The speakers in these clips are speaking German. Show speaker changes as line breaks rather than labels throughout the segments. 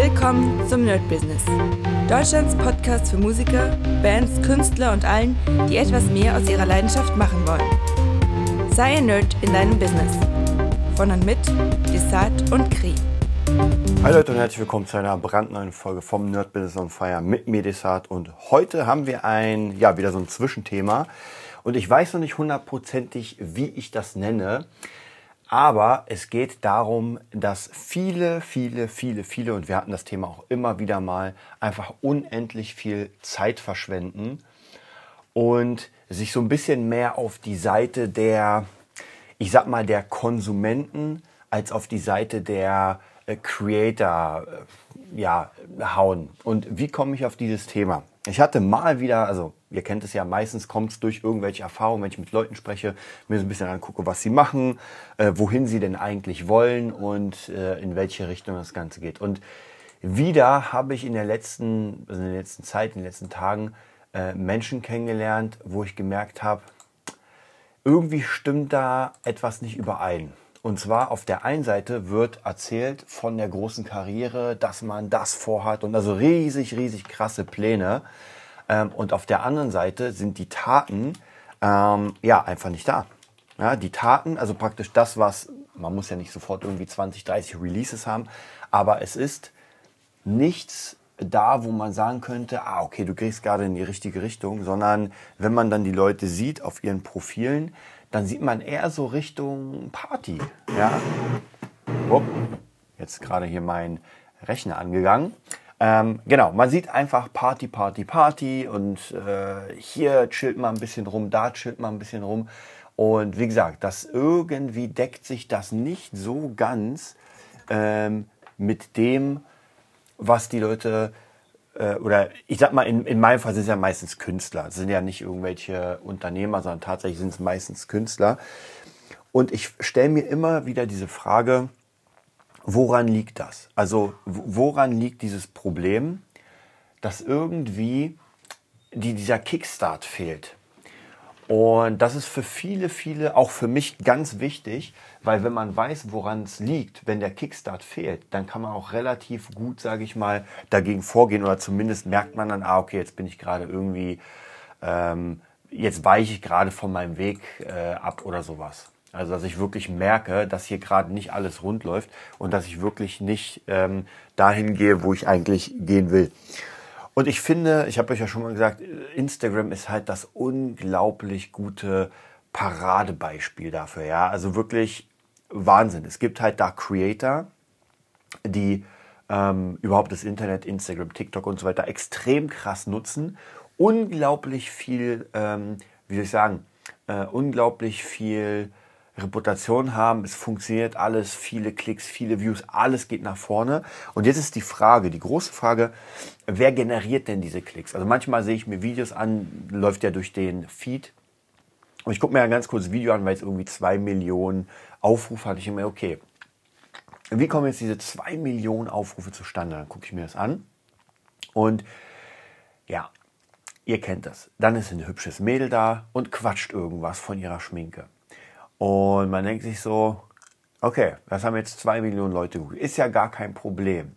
Willkommen zum Nerd Business. Deutschlands Podcast für Musiker, Bands, Künstler und allen, die etwas mehr aus ihrer Leidenschaft machen wollen. Sei ein Nerd in deinem Business. Von und mit Desart und Kri.
Hi Leute und herzlich willkommen zu einer brandneuen Folge vom Nerd Business on Fire mit mir Desart und heute haben wir ein, ja, wieder so ein Zwischenthema und ich weiß noch nicht hundertprozentig, wie ich das nenne. Aber es geht darum, dass viele, viele, viele, viele, und wir hatten das Thema auch immer wieder mal, einfach unendlich viel Zeit verschwenden und sich so ein bisschen mehr auf die Seite der, ich sag mal, der Konsumenten als auf die Seite der Creator äh, ja, hauen. Und wie komme ich auf dieses Thema? Ich hatte mal wieder, also ihr kennt es ja, meistens kommt es durch irgendwelche Erfahrungen, wenn ich mit Leuten spreche, mir so ein bisschen angucke, was sie machen, äh, wohin sie denn eigentlich wollen und äh, in welche Richtung das Ganze geht. Und wieder habe ich in der letzten, also in der letzten Zeit, in den letzten Tagen äh, Menschen kennengelernt, wo ich gemerkt habe, irgendwie stimmt da etwas nicht überein. Und zwar auf der einen Seite wird erzählt von der großen Karriere, dass man das vorhat und also riesig, riesig krasse Pläne. Ähm, und auf der anderen Seite sind die Taten ähm, ja einfach nicht da. Ja, die Taten, also praktisch das, was man muss ja nicht sofort irgendwie 20, 30 Releases haben, aber es ist nichts da, wo man sagen könnte, ah, okay, du gehst gerade in die richtige Richtung, sondern wenn man dann die Leute sieht auf ihren Profilen, dann sieht man eher so Richtung Party. Ja? Upp, jetzt gerade hier mein Rechner angegangen. Ähm, genau, man sieht einfach Party, Party, Party und äh, hier chillt man ein bisschen rum, da chillt man ein bisschen rum. Und wie gesagt, das irgendwie deckt sich das nicht so ganz ähm, mit dem, was die Leute äh, oder ich sag mal, in, in meinem Fall sind es ja meistens Künstler. Es sind ja nicht irgendwelche Unternehmer, sondern tatsächlich sind es meistens Künstler. Und ich stelle mir immer wieder diese Frage, woran liegt das? Also woran liegt dieses Problem, dass irgendwie die, dieser Kickstart fehlt? Und das ist für viele, viele, auch für mich ganz wichtig, weil wenn man weiß, woran es liegt, wenn der Kickstart fehlt, dann kann man auch relativ gut, sage ich mal, dagegen vorgehen oder zumindest merkt man dann, ah, okay, jetzt bin ich gerade irgendwie, ähm, jetzt weiche ich gerade von meinem Weg äh, ab oder sowas. Also dass ich wirklich merke, dass hier gerade nicht alles rund läuft und dass ich wirklich nicht ähm, dahin gehe, wo ich eigentlich gehen will. Und ich finde, ich habe euch ja schon mal gesagt, Instagram ist halt das unglaublich gute Paradebeispiel dafür. Ja, also wirklich Wahnsinn. Es gibt halt da Creator, die ähm, überhaupt das Internet, Instagram, TikTok und so weiter extrem krass nutzen. Unglaublich viel, ähm, wie soll ich sagen, äh, unglaublich viel Reputation haben, es funktioniert alles, viele Klicks, viele Views, alles geht nach vorne. Und jetzt ist die Frage, die große Frage, wer generiert denn diese Klicks? Also manchmal sehe ich mir Videos an, läuft ja durch den Feed. Und ich gucke mir ein ganz kurzes Video an, weil es irgendwie zwei Millionen Aufrufe hat. Ich mir, okay, wie kommen jetzt diese zwei Millionen Aufrufe zustande? Dann gucke ich mir das an. Und ja, ihr kennt das. Dann ist ein hübsches Mädel da und quatscht irgendwas von ihrer Schminke. Und man denkt sich so, okay, das haben jetzt zwei Millionen Leute geguckt. Ist ja gar kein Problem.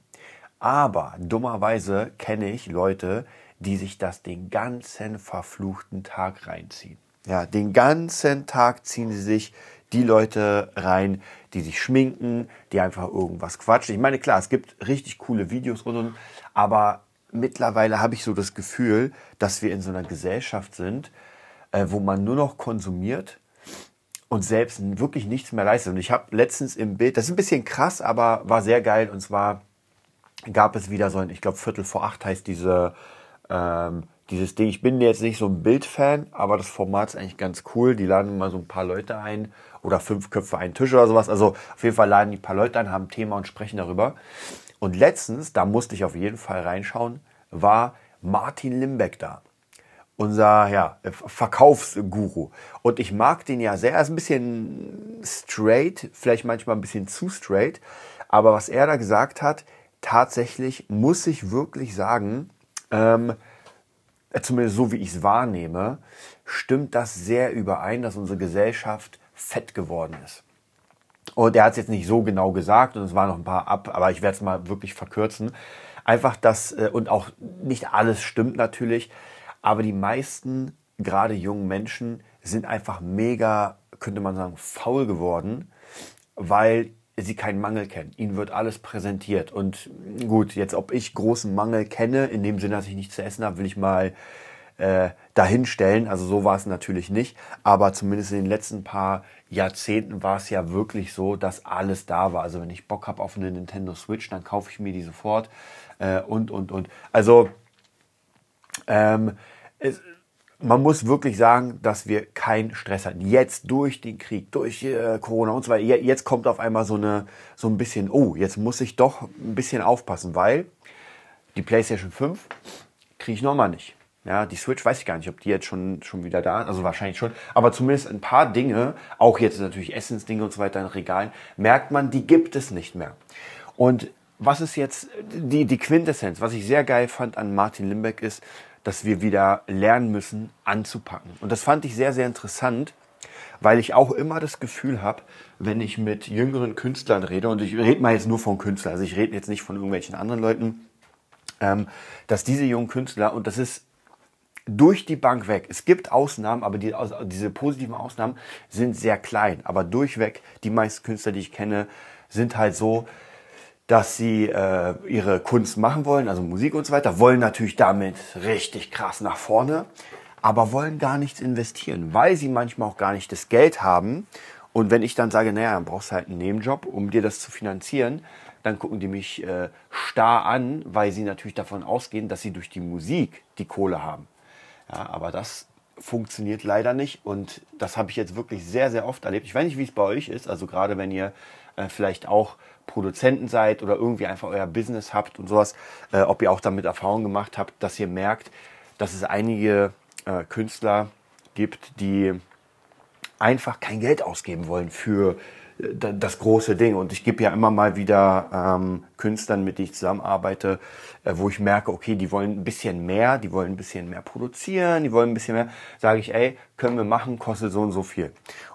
Aber dummerweise kenne ich Leute, die sich das den ganzen verfluchten Tag reinziehen. Ja, den ganzen Tag ziehen sie sich die Leute rein, die sich schminken, die einfach irgendwas quatschen. Ich meine, klar, es gibt richtig coole Videos und, und aber mittlerweile habe ich so das Gefühl, dass wir in so einer Gesellschaft sind, äh, wo man nur noch konsumiert und selbst wirklich nichts mehr leistet. Und ich habe letztens im Bild, das ist ein bisschen krass, aber war sehr geil. Und zwar gab es wieder so ein, ich glaube Viertel vor acht heißt diese, ähm, dieses Ding. Ich bin jetzt nicht so ein Bildfan, aber das Format ist eigentlich ganz cool. Die laden mal so ein paar Leute ein oder fünf Köpfe einen Tisch oder sowas. Also auf jeden Fall laden die ein paar Leute ein, haben ein Thema und sprechen darüber. Und letztens, da musste ich auf jeden Fall reinschauen, war Martin Limbeck da unser ja, Verkaufsguru. Und ich mag den ja sehr. Er ist ein bisschen straight, vielleicht manchmal ein bisschen zu straight. Aber was er da gesagt hat, tatsächlich muss ich wirklich sagen, ähm, zumindest so wie ich es wahrnehme, stimmt das sehr überein, dass unsere Gesellschaft fett geworden ist. Und er hat es jetzt nicht so genau gesagt und es waren noch ein paar ab, aber ich werde es mal wirklich verkürzen. Einfach das, äh, und auch nicht alles stimmt natürlich, aber die meisten, gerade jungen Menschen, sind einfach mega, könnte man sagen, faul geworden, weil sie keinen Mangel kennen. Ihnen wird alles präsentiert. Und gut, jetzt ob ich großen Mangel kenne, in dem Sinne, dass ich nichts zu essen habe, will ich mal äh, dahinstellen. Also so war es natürlich nicht. Aber zumindest in den letzten paar Jahrzehnten war es ja wirklich so, dass alles da war. Also wenn ich Bock habe auf eine Nintendo Switch, dann kaufe ich mir die sofort. Äh, und, und, und. Also ähm, es, man muss wirklich sagen, dass wir keinen Stress hatten. Jetzt durch den Krieg, durch äh, Corona und so weiter, jetzt kommt auf einmal so, eine, so ein bisschen, oh, jetzt muss ich doch ein bisschen aufpassen, weil die PlayStation 5 kriege ich nochmal nicht. Ja, die Switch weiß ich gar nicht, ob die jetzt schon, schon wieder da ist, also wahrscheinlich schon. Aber zumindest ein paar Dinge, auch jetzt natürlich Essensdinge und so weiter in Regalen, merkt man, die gibt es nicht mehr. Und was ist jetzt die, die Quintessenz? Was ich sehr geil fand an Martin Limbeck ist, dass wir wieder lernen müssen, anzupacken. Und das fand ich sehr, sehr interessant, weil ich auch immer das Gefühl habe, wenn ich mit jüngeren Künstlern rede, und ich rede mal jetzt nur von Künstlern, also ich rede jetzt nicht von irgendwelchen anderen Leuten, ähm, dass diese jungen Künstler, und das ist durch die Bank weg. Es gibt Ausnahmen, aber die, diese positiven Ausnahmen sind sehr klein. Aber durchweg, die meisten Künstler, die ich kenne, sind halt so, dass sie äh, ihre Kunst machen wollen, also Musik und so weiter, wollen natürlich damit richtig krass nach vorne, aber wollen gar nichts investieren, weil sie manchmal auch gar nicht das Geld haben. Und wenn ich dann sage, naja, dann brauchst du halt einen Nebenjob, um dir das zu finanzieren, dann gucken die mich äh, starr an, weil sie natürlich davon ausgehen, dass sie durch die Musik die Kohle haben. Ja, aber das funktioniert leider nicht und das habe ich jetzt wirklich sehr, sehr oft erlebt. Ich weiß nicht, wie es bei euch ist, also gerade wenn ihr äh, vielleicht auch Produzenten seid oder irgendwie einfach euer Business habt und sowas, äh, ob ihr auch damit Erfahrung gemacht habt, dass ihr merkt, dass es einige äh, Künstler gibt, die einfach kein Geld ausgeben wollen für das große Ding. Und ich gebe ja immer mal wieder ähm, Künstlern, mit denen ich zusammenarbeite, äh, wo ich merke, okay, die wollen ein bisschen mehr, die wollen ein bisschen mehr produzieren, die wollen ein bisschen mehr, sage ich, ey, können wir machen, kostet so und so viel.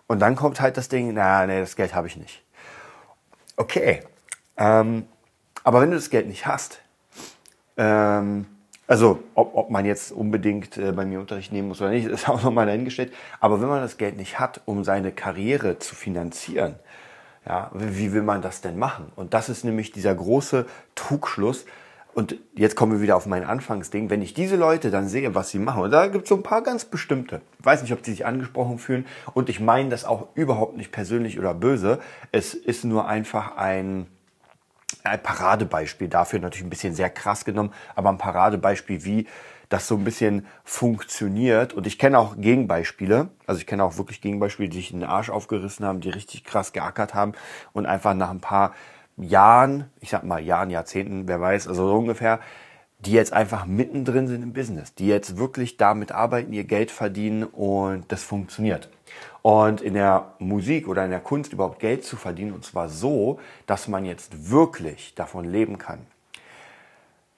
Und dann kommt halt das Ding, na, nee, das Geld habe ich nicht. Okay. Ähm, aber wenn du das Geld nicht hast, ähm, also ob, ob man jetzt unbedingt äh, bei mir Unterricht nehmen muss oder nicht, ist auch nochmal dahingestellt. Aber wenn man das Geld nicht hat, um seine Karriere zu finanzieren, ja, wie will man das denn machen? Und das ist nämlich dieser große Trugschluss, und jetzt kommen wir wieder auf mein Anfangsding. Wenn ich diese Leute dann sehe, was sie machen, und da gibt es so ein paar ganz bestimmte. Ich weiß nicht, ob die sich angesprochen fühlen. Und ich meine das auch überhaupt nicht persönlich oder böse. Es ist nur einfach ein, ein Paradebeispiel dafür, natürlich ein bisschen sehr krass genommen, aber ein Paradebeispiel, wie das so ein bisschen funktioniert. Und ich kenne auch Gegenbeispiele. Also ich kenne auch wirklich Gegenbeispiele, die sich in den Arsch aufgerissen haben, die richtig krass geackert haben und einfach nach ein paar Jahren, ich sag mal Jahren, Jahrzehnten, wer weiß, also so ungefähr, die jetzt einfach mittendrin sind im Business, die jetzt wirklich damit arbeiten, ihr Geld verdienen und das funktioniert. Und in der Musik oder in der Kunst überhaupt Geld zu verdienen, und zwar so, dass man jetzt wirklich davon leben kann.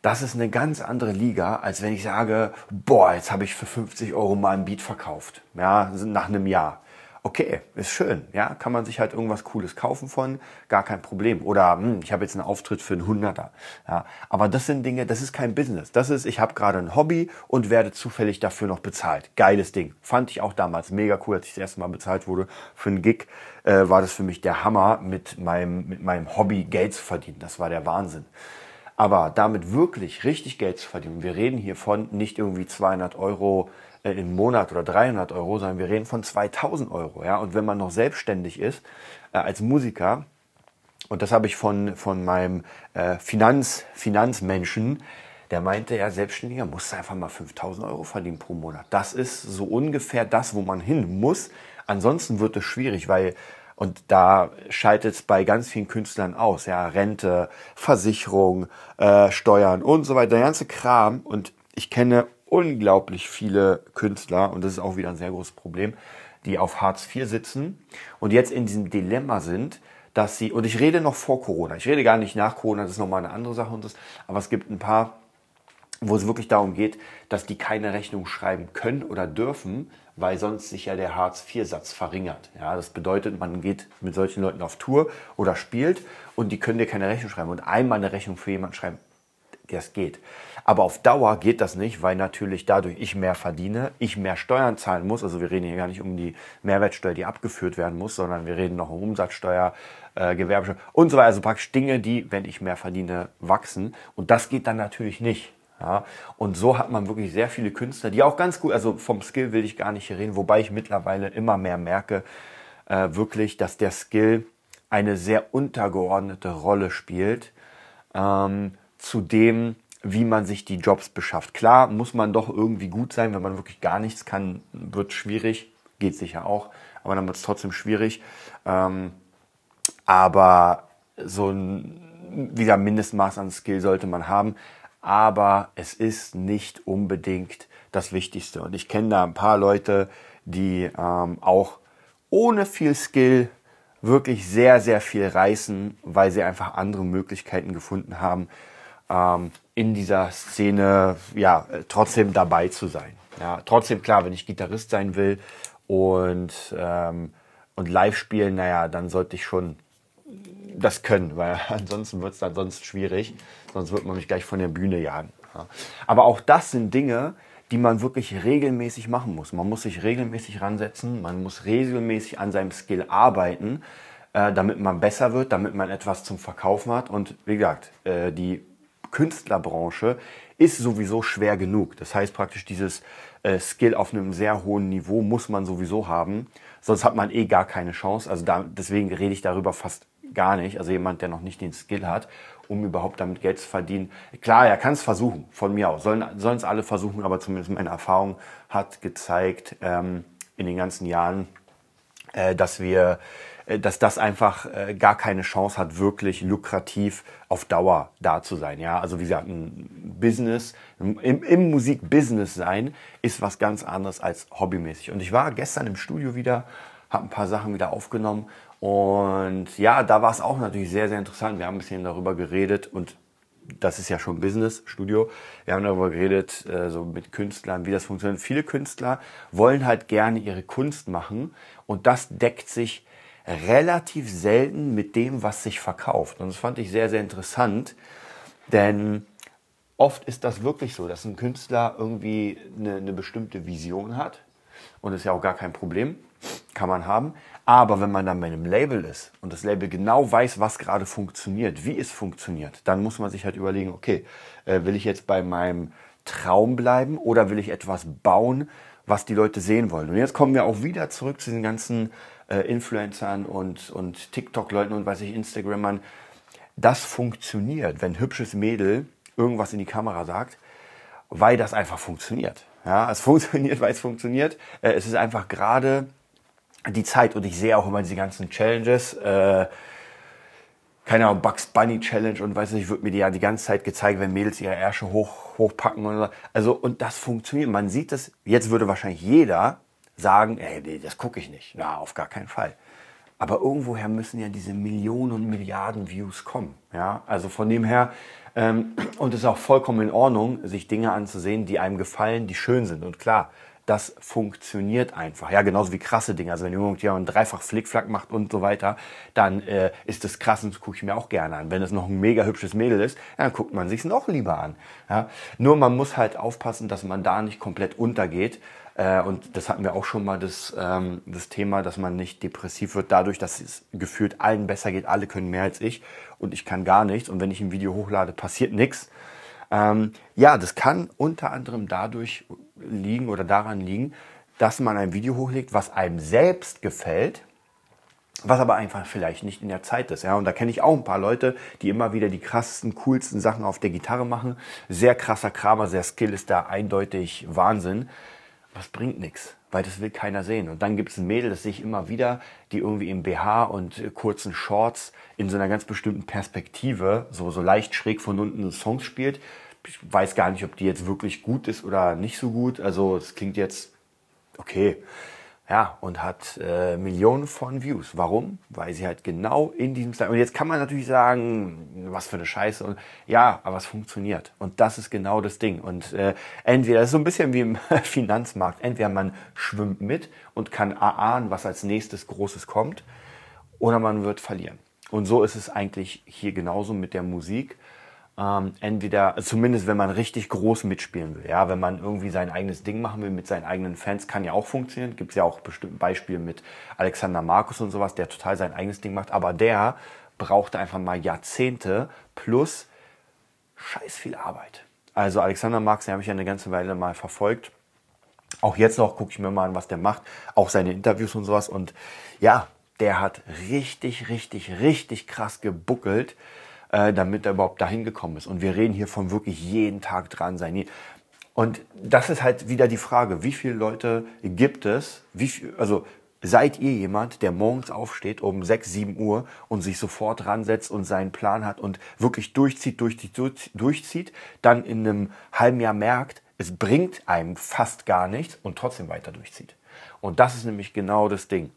Das ist eine ganz andere Liga, als wenn ich sage, boah, jetzt habe ich für 50 Euro mal ein Beat verkauft, ja, nach einem Jahr okay, ist schön, ja, kann man sich halt irgendwas Cooles kaufen von, gar kein Problem. Oder hm, ich habe jetzt einen Auftritt für einen Hunderter, ja. Aber das sind Dinge, das ist kein Business. Das ist, ich habe gerade ein Hobby und werde zufällig dafür noch bezahlt. Geiles Ding. Fand ich auch damals mega cool, als ich das erste Mal bezahlt wurde für einen Gig, äh, war das für mich der Hammer, mit meinem, mit meinem Hobby Geld zu verdienen. Das war der Wahnsinn. Aber damit wirklich richtig Geld zu verdienen, wir reden hier von nicht irgendwie 200 Euro äh, im Monat oder 300 Euro, sondern wir reden von 2000 Euro. Ja? Und wenn man noch selbstständig ist äh, als Musiker, und das habe ich von, von meinem äh, Finanz, Finanzmenschen, der meinte, ja, Selbstständiger muss einfach mal 5000 Euro verdienen pro Monat. Das ist so ungefähr das, wo man hin muss. Ansonsten wird es schwierig, weil, und da scheitert es bei ganz vielen Künstlern aus, ja, Rente, Versicherung, äh, Steuern und so weiter, der ganze Kram. Und ich kenne unglaublich viele Künstler, und das ist auch wieder ein sehr großes Problem, die auf Hartz IV sitzen und jetzt in diesem Dilemma sind, dass sie, und ich rede noch vor Corona, ich rede gar nicht nach Corona, das ist nochmal eine andere Sache und das, aber es gibt ein paar wo es wirklich darum geht, dass die keine Rechnung schreiben können oder dürfen, weil sonst sich ja der Hartz-IV-Satz verringert. Ja, das bedeutet, man geht mit solchen Leuten auf Tour oder spielt und die können dir keine Rechnung schreiben. Und einmal eine Rechnung für jemanden schreiben, das geht. Aber auf Dauer geht das nicht, weil natürlich dadurch ich mehr verdiene, ich mehr Steuern zahlen muss. Also wir reden hier gar nicht um die Mehrwertsteuer, die abgeführt werden muss, sondern wir reden noch um Umsatzsteuer, äh, Gewerbesteuer und so weiter. Also praktisch Dinge, die, wenn ich mehr verdiene, wachsen. Und das geht dann natürlich nicht. Ja, und so hat man wirklich sehr viele Künstler, die auch ganz gut, also vom Skill will ich gar nicht hier reden, wobei ich mittlerweile immer mehr merke, äh, wirklich, dass der Skill eine sehr untergeordnete Rolle spielt ähm, zu dem, wie man sich die Jobs beschafft. Klar muss man doch irgendwie gut sein, wenn man wirklich gar nichts kann, wird schwierig, geht sicher auch, aber dann wird es trotzdem schwierig. Ähm, aber so ein wieder Mindestmaß an Skill sollte man haben aber es ist nicht unbedingt das Wichtigste. Und ich kenne da ein paar Leute, die ähm, auch ohne viel Skill wirklich sehr, sehr viel reißen, weil sie einfach andere Möglichkeiten gefunden haben, ähm, in dieser Szene ja trotzdem dabei zu sein. Ja, trotzdem klar, wenn ich Gitarrist sein will und, ähm, und live spielen, naja, dann sollte ich schon das können, weil ansonsten wird es dann sonst schwierig, sonst wird man mich gleich von der Bühne jagen. Ja. Aber auch das sind Dinge, die man wirklich regelmäßig machen muss. Man muss sich regelmäßig ransetzen, man muss regelmäßig an seinem Skill arbeiten, äh, damit man besser wird, damit man etwas zum Verkaufen hat. Und wie gesagt, äh, die Künstlerbranche ist sowieso schwer genug. Das heißt praktisch, dieses äh, Skill auf einem sehr hohen Niveau muss man sowieso haben. Sonst hat man eh gar keine Chance. Also da, deswegen rede ich darüber fast gar nicht. Also jemand, der noch nicht den Skill hat, um überhaupt damit Geld zu verdienen. Klar, er kann es versuchen, von mir aus. Sollen es alle versuchen, aber zumindest meine Erfahrung hat gezeigt ähm, in den ganzen Jahren, äh, dass wir dass das einfach äh, gar keine Chance hat, wirklich lukrativ auf Dauer da zu sein. Ja, also wie gesagt, ein Business, im, im Musikbusiness sein ist was ganz anderes als hobbymäßig. Und ich war gestern im Studio wieder, habe ein paar Sachen wieder aufgenommen und ja, da war es auch natürlich sehr, sehr interessant. Wir haben ein bisschen darüber geredet und das ist ja schon Business, Studio. Wir haben darüber geredet, äh, so mit Künstlern, wie das funktioniert. Viele Künstler wollen halt gerne ihre Kunst machen und das deckt sich relativ selten mit dem, was sich verkauft. Und das fand ich sehr, sehr interessant, denn oft ist das wirklich so, dass ein Künstler irgendwie eine, eine bestimmte Vision hat und ist ja auch gar kein Problem, kann man haben. Aber wenn man dann bei einem Label ist und das Label genau weiß, was gerade funktioniert, wie es funktioniert, dann muss man sich halt überlegen, okay, äh, will ich jetzt bei meinem Traum bleiben oder will ich etwas bauen, was die Leute sehen wollen? Und jetzt kommen wir auch wieder zurück zu den ganzen äh, Influencern und, und TikTok-Leuten und weiß ich, Instagrammern. Das funktioniert, wenn hübsches Mädel irgendwas in die Kamera sagt, weil das einfach funktioniert. Ja, es funktioniert, weil es funktioniert. Äh, es ist einfach gerade die Zeit und ich sehe auch immer diese ganzen Challenges. Äh, keine Ahnung, Bugs Bunny Challenge und weiß nicht, wird mir die ja die ganze Zeit gezeigt, wenn Mädels ihre Ärsche hoch, hochpacken und so. Also, und das funktioniert. Man sieht das, jetzt würde wahrscheinlich jeder sagen, ey, nee, das gucke ich nicht. Na, auf gar keinen Fall. Aber irgendwoher müssen ja diese Millionen und Milliarden Views kommen. Ja, also von dem her, ähm, und es ist auch vollkommen in Ordnung, sich Dinge anzusehen, die einem gefallen, die schön sind. Und klar, das funktioniert einfach. Ja, genauso wie krasse Dinge. Also wenn irgendjemand dreifach Flickflack macht und so weiter, dann äh, ist das krass und das gucke ich mir auch gerne an. Wenn es noch ein mega hübsches Mädel ist, dann guckt man sich noch lieber an. Ja? Nur man muss halt aufpassen, dass man da nicht komplett untergeht. Äh, und das hatten wir auch schon mal das, ähm, das Thema, dass man nicht depressiv wird dadurch, dass es gefühlt allen besser geht. Alle können mehr als ich und ich kann gar nichts. Und wenn ich ein Video hochlade, passiert nichts. Ähm, ja, das kann unter anderem dadurch liegen oder daran liegen, dass man ein Video hochlegt, was einem selbst gefällt, was aber einfach vielleicht nicht in der Zeit ist. Ja, und da kenne ich auch ein paar Leute, die immer wieder die krassesten, coolsten Sachen auf der Gitarre machen. Sehr krasser Kramer, sehr Skill ist da eindeutig Wahnsinn. Was bringt nichts, weil das will keiner sehen. Und dann gibt es ein Mädel, das sehe ich immer wieder, die irgendwie im BH und kurzen Shorts in so einer ganz bestimmten Perspektive, so, so leicht schräg von unten Songs spielt ich weiß gar nicht, ob die jetzt wirklich gut ist oder nicht so gut. Also es klingt jetzt okay. Ja, und hat äh, Millionen von Views. Warum? Weil sie halt genau in diesem Style. Und jetzt kann man natürlich sagen, was für eine Scheiße. Und ja, aber es funktioniert. Und das ist genau das Ding. Und äh, entweder, das ist so ein bisschen wie im Finanzmarkt, entweder man schwimmt mit und kann erahnen, was als nächstes Großes kommt, oder man wird verlieren. Und so ist es eigentlich hier genauso mit der Musik ähm, entweder, zumindest wenn man richtig groß mitspielen will, ja, wenn man irgendwie sein eigenes Ding machen will mit seinen eigenen Fans, kann ja auch funktionieren. Gibt es ja auch bestimmte Beispiele mit Alexander Markus und sowas, der total sein eigenes Ding macht, aber der brauchte einfach mal Jahrzehnte plus scheiß viel Arbeit. Also Alexander Marx, den habe ich ja eine ganze Weile mal verfolgt. Auch jetzt noch gucke ich mir mal an, was der macht, auch seine Interviews und sowas. Und ja, der hat richtig, richtig, richtig krass gebuckelt äh, damit er überhaupt dahin gekommen ist. Und wir reden hier von wirklich jeden Tag dran sein. Und das ist halt wieder die Frage, wie viele Leute gibt es, wie viel, also seid ihr jemand, der morgens aufsteht um 6, 7 Uhr und sich sofort ransetzt und seinen Plan hat und wirklich durchzieht, durchzieht, durchzieht, dann in einem halben Jahr merkt, es bringt einem fast gar nichts und trotzdem weiter durchzieht. Und das ist nämlich genau das Ding.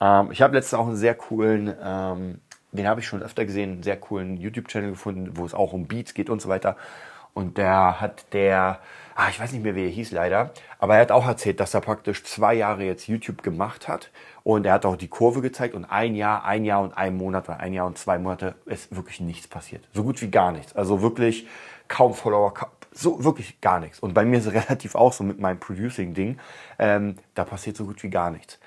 Ähm, ich habe letztens auch einen sehr coolen ähm, den habe ich schon öfter gesehen, einen sehr coolen YouTube-Channel gefunden, wo es auch um Beats geht und so weiter. Und der hat der, ah, ich weiß nicht mehr, wie er hieß leider, aber er hat auch erzählt, dass er praktisch zwei Jahre jetzt YouTube gemacht hat und er hat auch die Kurve gezeigt und ein Jahr, ein Jahr und ein Monat oder ein Jahr und zwei Monate ist wirklich nichts passiert. So gut wie gar nichts. Also wirklich kaum Follower, so wirklich gar nichts. Und bei mir ist es relativ auch so mit meinem Producing-Ding, ähm, da passiert so gut wie gar nichts.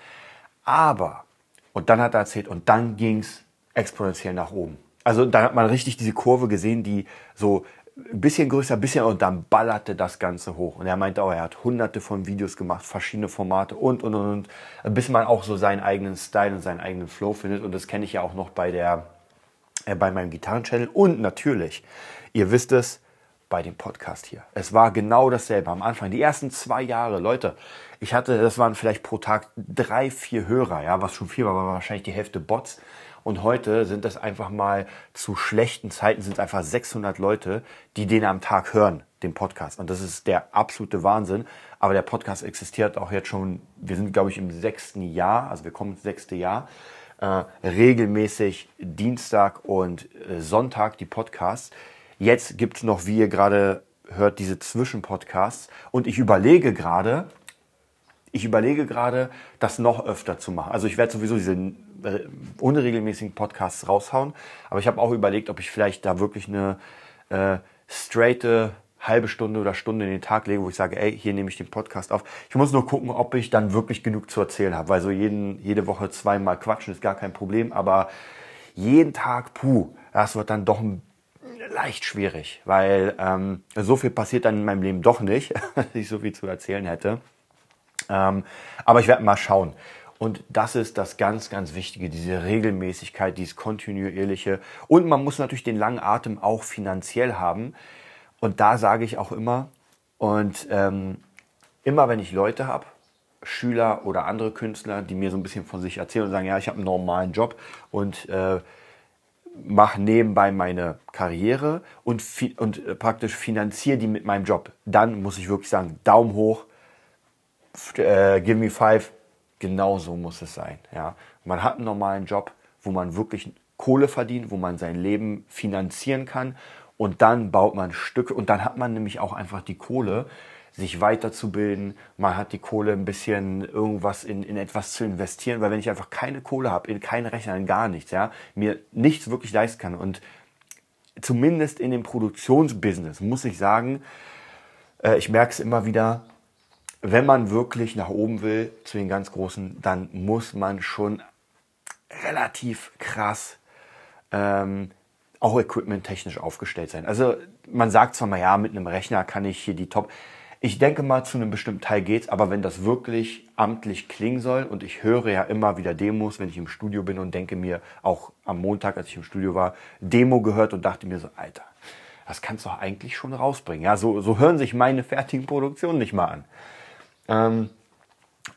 Aber, und dann hat er erzählt, und dann ging's exponentiell nach oben. Also da hat man richtig diese Kurve gesehen, die so ein bisschen größer, ein bisschen und dann ballerte das Ganze hoch. Und er meinte auch, er hat hunderte von Videos gemacht, verschiedene Formate und, und, und, und bis man auch so seinen eigenen Style und seinen eigenen Flow findet. Und das kenne ich ja auch noch bei der, äh, bei meinem Gitarrenchannel und natürlich, ihr wisst es, bei dem Podcast hier. Es war genau dasselbe am Anfang. Die ersten zwei Jahre, Leute, ich hatte, das waren vielleicht pro Tag drei, vier Hörer, ja, was schon viel war, war wahrscheinlich die Hälfte Bots. Und heute sind das einfach mal zu schlechten Zeiten sind es einfach 600 Leute, die den am Tag hören, den Podcast. Und das ist der absolute Wahnsinn. Aber der Podcast existiert auch jetzt schon, wir sind glaube ich im sechsten Jahr, also wir kommen ins sechste Jahr. Äh, regelmäßig Dienstag und äh, Sonntag die Podcasts. Jetzt gibt's noch, wie ihr gerade hört, diese Zwischenpodcasts. Und ich überlege gerade, ich überlege gerade, das noch öfter zu machen. Also ich werde sowieso diese äh, unregelmäßigen Podcasts raushauen. Aber ich habe auch überlegt, ob ich vielleicht da wirklich eine äh, straighte halbe Stunde oder Stunde in den Tag lege, wo ich sage, ey, hier nehme ich den Podcast auf. Ich muss nur gucken, ob ich dann wirklich genug zu erzählen habe, weil so jeden, jede Woche zweimal quatschen ist gar kein Problem, aber jeden Tag, puh, das wird dann doch leicht schwierig, weil ähm, so viel passiert dann in meinem Leben doch nicht, dass ich so viel zu erzählen hätte. Ähm, aber ich werde mal schauen. Und das ist das ganz, ganz Wichtige, diese Regelmäßigkeit, dieses kontinuierliche. Und man muss natürlich den langen Atem auch finanziell haben. Und da sage ich auch immer, und ähm, immer wenn ich Leute habe, Schüler oder andere Künstler, die mir so ein bisschen von sich erzählen und sagen, ja, ich habe einen normalen Job und äh, mache nebenbei meine Karriere und, und äh, praktisch finanziere die mit meinem Job, dann muss ich wirklich sagen, Daumen hoch, äh, give me five, Genau so muss es sein. Ja. Man hat einen normalen Job, wo man wirklich Kohle verdient, wo man sein Leben finanzieren kann und dann baut man Stücke und dann hat man nämlich auch einfach die Kohle, sich weiterzubilden. Man hat die Kohle, ein bisschen irgendwas in, in etwas zu investieren, weil wenn ich einfach keine Kohle habe, in keinen Rechner, in gar nichts, ja, mir nichts wirklich leisten kann und zumindest in dem Produktionsbusiness muss ich sagen, äh, ich merke es immer wieder, wenn man wirklich nach oben will zu den ganz Großen, dann muss man schon relativ krass ähm, auch equipment-technisch aufgestellt sein. Also man sagt zwar mal, ja, mit einem Rechner kann ich hier die Top. Ich denke mal, zu einem bestimmten Teil geht's, aber wenn das wirklich amtlich klingen soll und ich höre ja immer wieder Demos, wenn ich im Studio bin und denke mir auch am Montag, als ich im Studio war, Demo gehört und dachte mir so, Alter, das kannst du eigentlich schon rausbringen. Ja, so, so hören sich meine fertigen Produktionen nicht mal an. Ähm,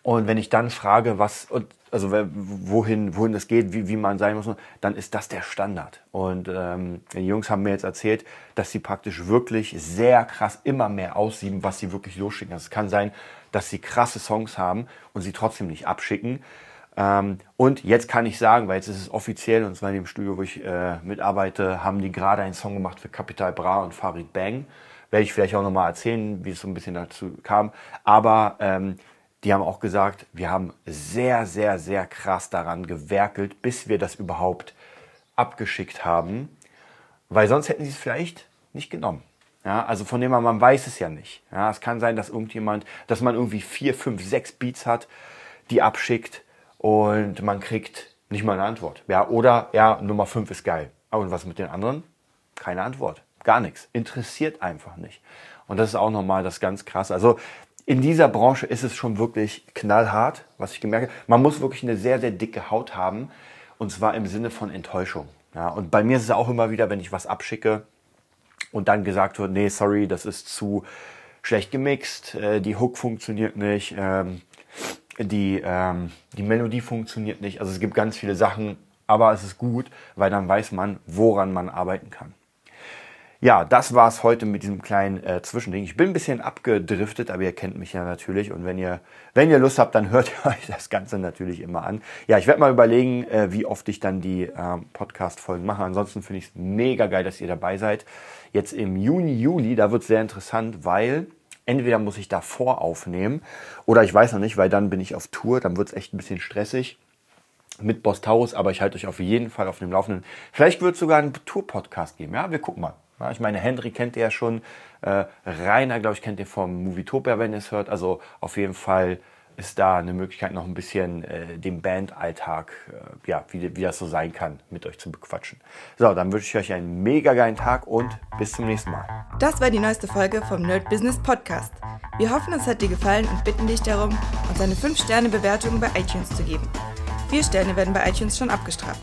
Und wenn ich dann frage, was, also wohin, wohin das geht, wie, wie man sein muss, dann ist das der Standard. Und ähm, die Jungs haben mir jetzt erzählt, dass sie praktisch wirklich sehr krass immer mehr aussieben, was sie wirklich losschicken. Also es kann sein, dass sie krasse Songs haben und sie trotzdem nicht abschicken. Ähm, und jetzt kann ich sagen, weil jetzt ist es offiziell, und zwar in dem Studio, wo ich äh, mitarbeite, haben die gerade einen Song gemacht für Capital Bra und Farid Bang. Werde ich vielleicht auch nochmal erzählen, wie es so ein bisschen dazu kam. Aber ähm, die haben auch gesagt, wir haben sehr, sehr, sehr krass daran gewerkelt, bis wir das überhaupt abgeschickt haben, weil sonst hätten sie es vielleicht nicht genommen. Ja, also von dem her, man weiß es ja nicht. Ja, es kann sein, dass irgendjemand, dass man irgendwie vier, fünf, sechs Beats hat, die abschickt und man kriegt nicht mal eine Antwort. Ja, oder ja, Nummer fünf ist geil. Und was mit den anderen? Keine Antwort. Gar nichts. Interessiert einfach nicht. Und das ist auch nochmal das ganz krass. Also in dieser Branche ist es schon wirklich knallhart, was ich gemerkt habe. Man muss wirklich eine sehr, sehr dicke Haut haben. Und zwar im Sinne von Enttäuschung. Ja, und bei mir ist es auch immer wieder, wenn ich was abschicke und dann gesagt wird, nee, sorry, das ist zu schlecht gemixt, äh, die Hook funktioniert nicht, ähm, die, ähm, die Melodie funktioniert nicht. Also es gibt ganz viele Sachen, aber es ist gut, weil dann weiß man, woran man arbeiten kann. Ja, das war's heute mit diesem kleinen äh, Zwischending. Ich bin ein bisschen abgedriftet, aber ihr kennt mich ja natürlich. Und wenn ihr, wenn ihr Lust habt, dann hört ihr euch das Ganze natürlich immer an. Ja, ich werde mal überlegen, äh, wie oft ich dann die äh, Podcast-Folgen mache. Ansonsten finde ich es mega geil, dass ihr dabei seid. Jetzt im Juni, Juli, da wird es sehr interessant, weil entweder muss ich davor aufnehmen oder ich weiß noch nicht, weil dann bin ich auf Tour, dann wird es echt ein bisschen stressig mit Boss Taurus, aber ich halte euch auf jeden Fall auf dem Laufenden. Vielleicht wird es sogar einen Tour-Podcast geben. Ja, wir gucken mal. Ich meine, Henry kennt ihr ja schon. Äh, Rainer, glaube ich, kennt ihr vom Movietopia, wenn ihr es hört. Also auf jeden Fall ist da eine Möglichkeit, noch ein bisschen äh, den Bandalltag, äh, ja, wie, wie das so sein kann, mit euch zu bequatschen. So, dann wünsche ich euch einen mega geilen Tag und bis zum nächsten Mal.
Das war die neueste Folge vom Nerd Business Podcast. Wir hoffen, es hat dir gefallen und bitten dich darum, uns eine 5-Sterne-Bewertung bei iTunes zu geben. Vier Sterne werden bei iTunes schon abgestraft.